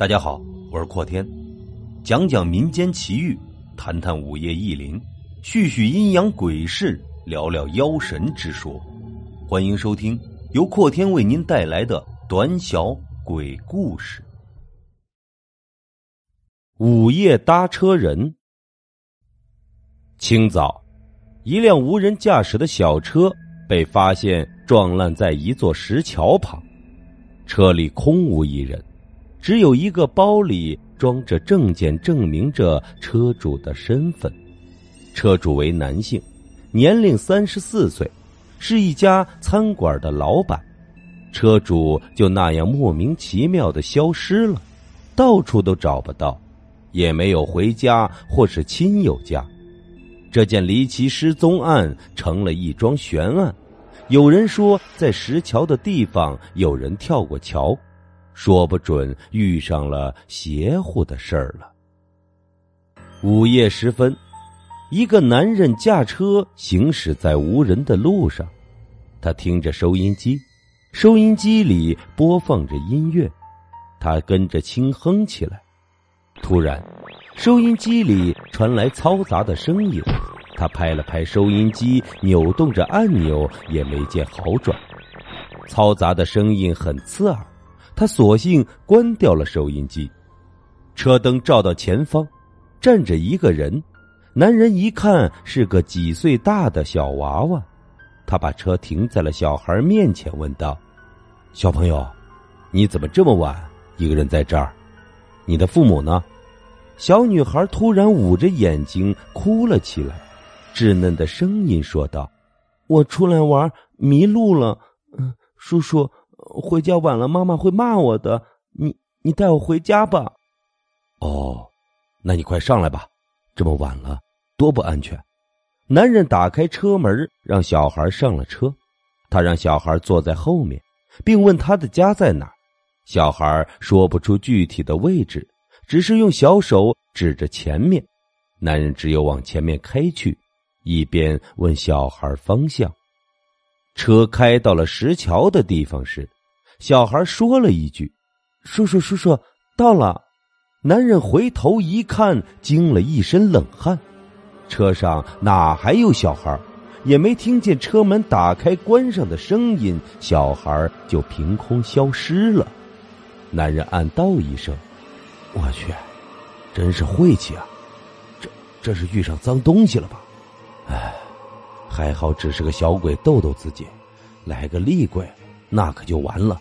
大家好，我是阔天，讲讲民间奇遇，谈谈午夜异灵，叙叙阴阳鬼事，聊聊妖神之说。欢迎收听由阔天为您带来的短小鬼故事。午夜搭车人。清早，一辆无人驾驶的小车被发现撞烂在一座石桥旁，车里空无一人。只有一个包里装着证件，证明着车主的身份。车主为男性，年龄三十四岁，是一家餐馆的老板。车主就那样莫名其妙的消失了，到处都找不到，也没有回家或是亲友家。这件离奇失踪案成了一桩悬案。有人说，在石桥的地方有人跳过桥。说不准遇上了邪乎的事儿了。午夜时分，一个男人驾车行驶在无人的路上，他听着收音机，收音机里播放着音乐，他跟着轻哼起来。突然，收音机里传来嘈杂的声音，他拍了拍收音机，扭动着按钮，也没见好转。嘈杂的声音很刺耳。他索性关掉了收音机，车灯照到前方，站着一个人。男人一看是个几岁大的小娃娃，他把车停在了小孩面前，问道：“小朋友，你怎么这么晚一个人在这儿？你的父母呢？”小女孩突然捂着眼睛哭了起来，稚嫩的声音说道：“我出来玩迷路了，嗯，叔叔。”回家晚了，妈妈会骂我的。你你带我回家吧。哦，那你快上来吧，这么晚了，多不安全。男人打开车门，让小孩上了车。他让小孩坐在后面，并问他的家在哪。小孩说不出具体的位置，只是用小手指着前面。男人只有往前面开去，一边问小孩方向。车开到了石桥的地方时。小孩说了一句：“叔叔，叔叔，到了。”男人回头一看，惊了一身冷汗。车上哪还有小孩？也没听见车门打开关上的声音，小孩就凭空消失了。男人暗道一声：“我去，真是晦气啊！这这是遇上脏东西了吧？哎，还好只是个小鬼逗逗自己，来个厉鬼，那可就完了。”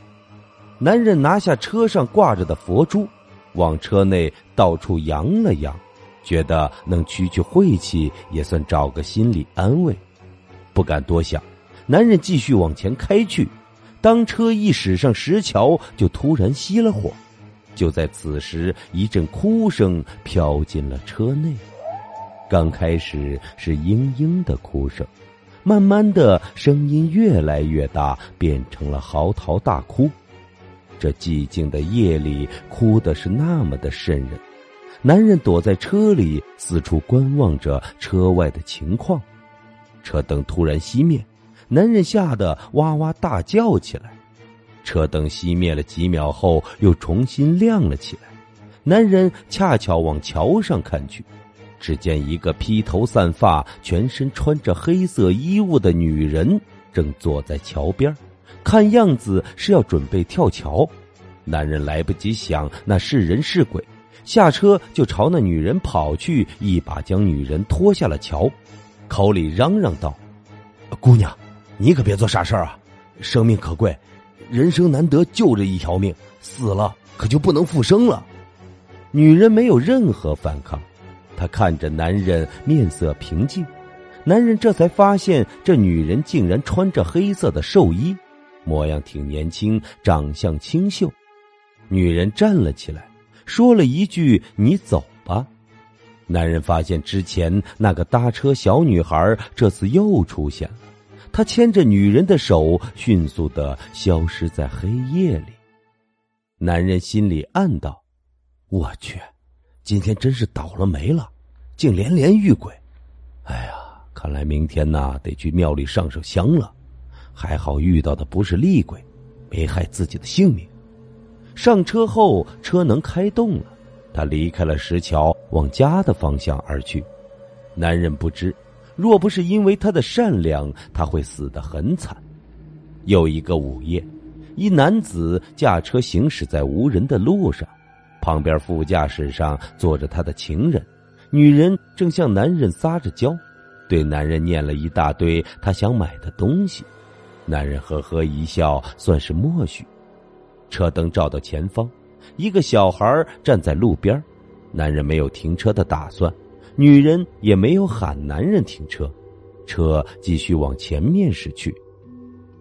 男人拿下车上挂着的佛珠，往车内到处扬了扬，觉得能驱驱晦气，也算找个心理安慰。不敢多想，男人继续往前开去。当车一驶上石桥，就突然熄了火。就在此时，一阵哭声飘进了车内。刚开始是嘤嘤的哭声，慢慢的声音越来越大，变成了嚎啕大哭。这寂静的夜里，哭的是那么的瘆人。男人躲在车里，四处观望着车外的情况。车灯突然熄灭，男人吓得哇哇大叫起来。车灯熄灭了几秒后，又重新亮了起来。男人恰巧往桥上看去，只见一个披头散发、全身穿着黑色衣物的女人正坐在桥边。看样子是要准备跳桥，男人来不及想那是人是鬼，下车就朝那女人跑去，一把将女人拖下了桥，口里嚷嚷道：“姑娘，你可别做傻事儿啊！生命可贵，人生难得，就这一条命，死了可就不能复生了。”女人没有任何反抗，她看着男人，面色平静。男人这才发现，这女人竟然穿着黑色的寿衣。模样挺年轻，长相清秀。女人站了起来，说了一句：“你走吧。”男人发现之前那个搭车小女孩这次又出现了，他牵着女人的手，迅速的消失在黑夜里。男人心里暗道：“我去，今天真是倒了霉了，竟连连遇鬼。哎呀，看来明天呐得去庙里上上香了。”还好遇到的不是厉鬼，没害自己的性命。上车后，车能开动了，他离开了石桥，往家的方向而去。男人不知，若不是因为他的善良，他会死得很惨。有一个午夜，一男子驾车行驶在无人的路上，旁边副驾驶上坐着他的情人，女人正向男人撒着娇，对男人念了一大堆他想买的东西。男人呵呵一笑，算是默许。车灯照到前方，一个小孩站在路边，男人没有停车的打算。女人也没有喊男人停车，车继续往前面驶去。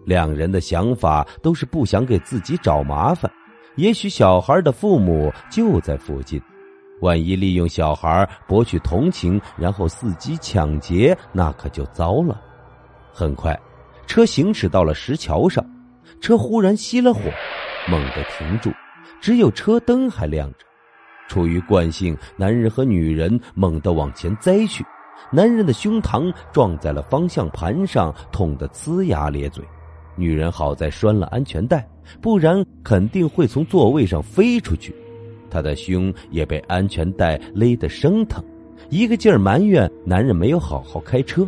两人的想法都是不想给自己找麻烦。也许小孩的父母就在附近，万一利用小孩博取同情，然后伺机抢劫，那可就糟了。很快，车行驶到了石桥上，车忽然熄了火，猛地停住，只有车灯还亮着。出于惯性，男人和女人猛地往前栽去，男人的胸膛撞在了方向盘上，痛得呲牙咧嘴。女人好在拴了安全带，不然肯定会从座位上飞出去。她的胸也被安全带勒得生疼，一个劲儿埋怨男人没有好好开车。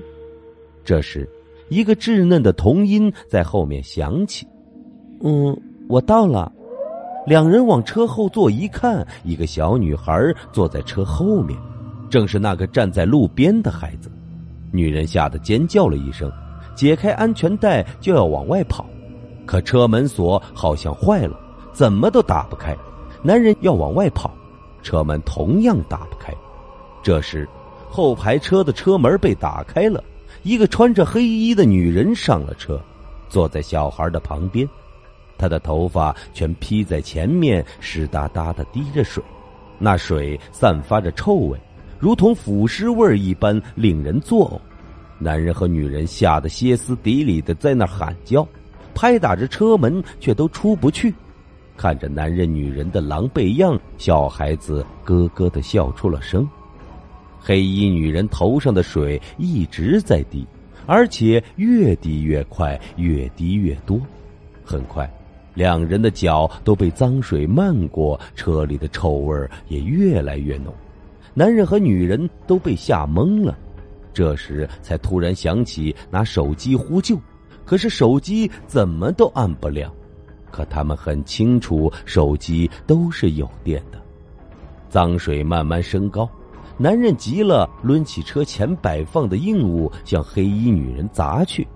这时，一个稚嫩的童音在后面响起：“嗯，我到了。”两人往车后座一看，一个小女孩坐在车后面，正是那个站在路边的孩子。女人吓得尖叫了一声，解开安全带就要往外跑，可车门锁好像坏了，怎么都打不开。男人要往外跑，车门同样打不开。这时，后排车的车门被打开了，一个穿着黑衣的女人上了车，坐在小孩的旁边。她的头发全披在前面，湿哒哒的滴着水，那水散发着臭味，如同腐尸味一般，令人作呕。男人和女人吓得歇斯底里的在那喊叫，拍打着车门，却都出不去。看着男人女人的狼狈样，小孩子咯咯的笑出了声。黑衣女人头上的水一直在滴，而且越滴越快，越滴越多。很快。两人的脚都被脏水漫过，车里的臭味也越来越浓。男人和女人都被吓懵了，这时才突然想起拿手机呼救，可是手机怎么都按不了。可他们很清楚，手机都是有电的。脏水慢慢升高，男人急了，抡起车前摆放的硬物，向黑衣女人砸去。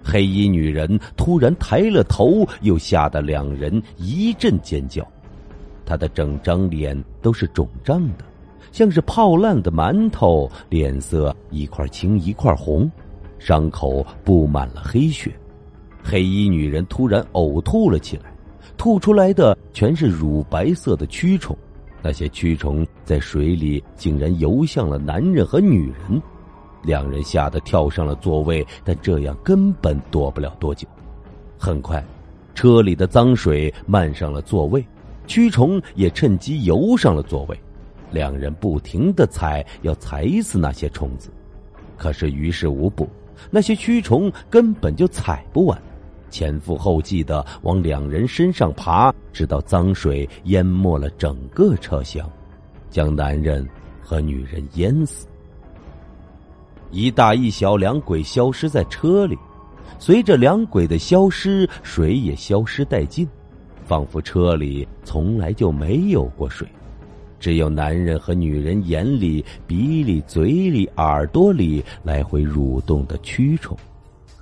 黑衣女人突然抬了头，又吓得两人一阵尖叫。她的整张脸都是肿胀的，像是泡烂的馒头，脸色一块青一块红，伤口布满了黑血。黑衣女人突然呕吐了起来，吐出来的全是乳白色的蛆虫，那些蛆虫在水里竟然游向了男人和女人。两人吓得跳上了座位，但这样根本躲不了多久。很快，车里的脏水漫上了座位，蛆虫也趁机游上了座位。两人不停的踩，要踩死那些虫子，可是于事无补，那些蛆虫根本就踩不完，前赴后继的往两人身上爬，直到脏水淹没了整个车厢，将男人和女人淹死。一大一小两鬼消失在车里，随着两鬼的消失，水也消失殆尽，仿佛车里从来就没有过水，只有男人和女人眼里、鼻里、嘴里、耳朵里来回蠕动的蛆虫，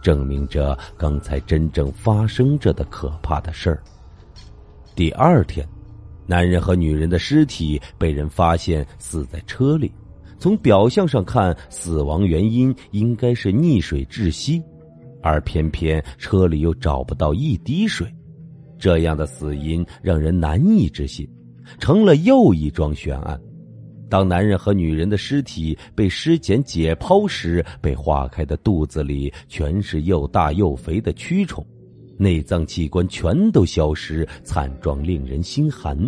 证明着刚才真正发生着的可怕的事儿。第二天，男人和女人的尸体被人发现死在车里。从表象上看，死亡原因应该是溺水窒息，而偏偏车里又找不到一滴水，这样的死因让人难以置信，成了又一桩悬案。当男人和女人的尸体被尸检解剖时，被化开的肚子里全是又大又肥的蛆虫，内脏器官全都消失，惨状令人心寒。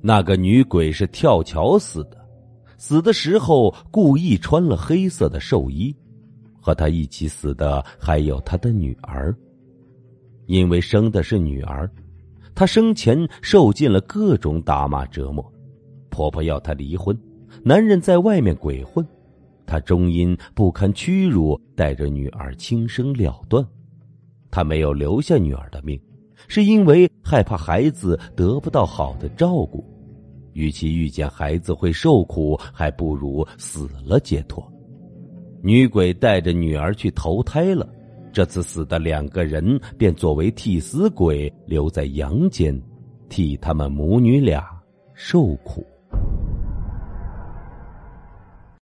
那个女鬼是跳桥死的。死的时候故意穿了黑色的寿衣，和她一起死的还有她的女儿。因为生的是女儿，她生前受尽了各种打骂折磨，婆婆要她离婚，男人在外面鬼混，她终因不堪屈辱，带着女儿轻生了断。她没有留下女儿的命，是因为害怕孩子得不到好的照顾，与其遇见孩子会受苦，还不如死了解脱。女鬼带着女儿去投胎了。这次死的两个人便作为替死鬼留在阳间，替他们母女俩受苦。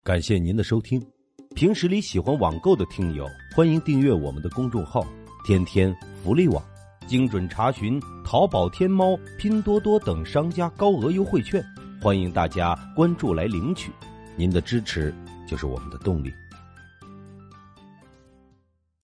感谢您的收听，平时里喜欢网购的听友，欢迎订阅我们的公众号“天天福利网”，精准查询淘宝、天猫、拼多多等商家高额优惠券，欢迎大家关注来领取。您的支持就是我们的动力。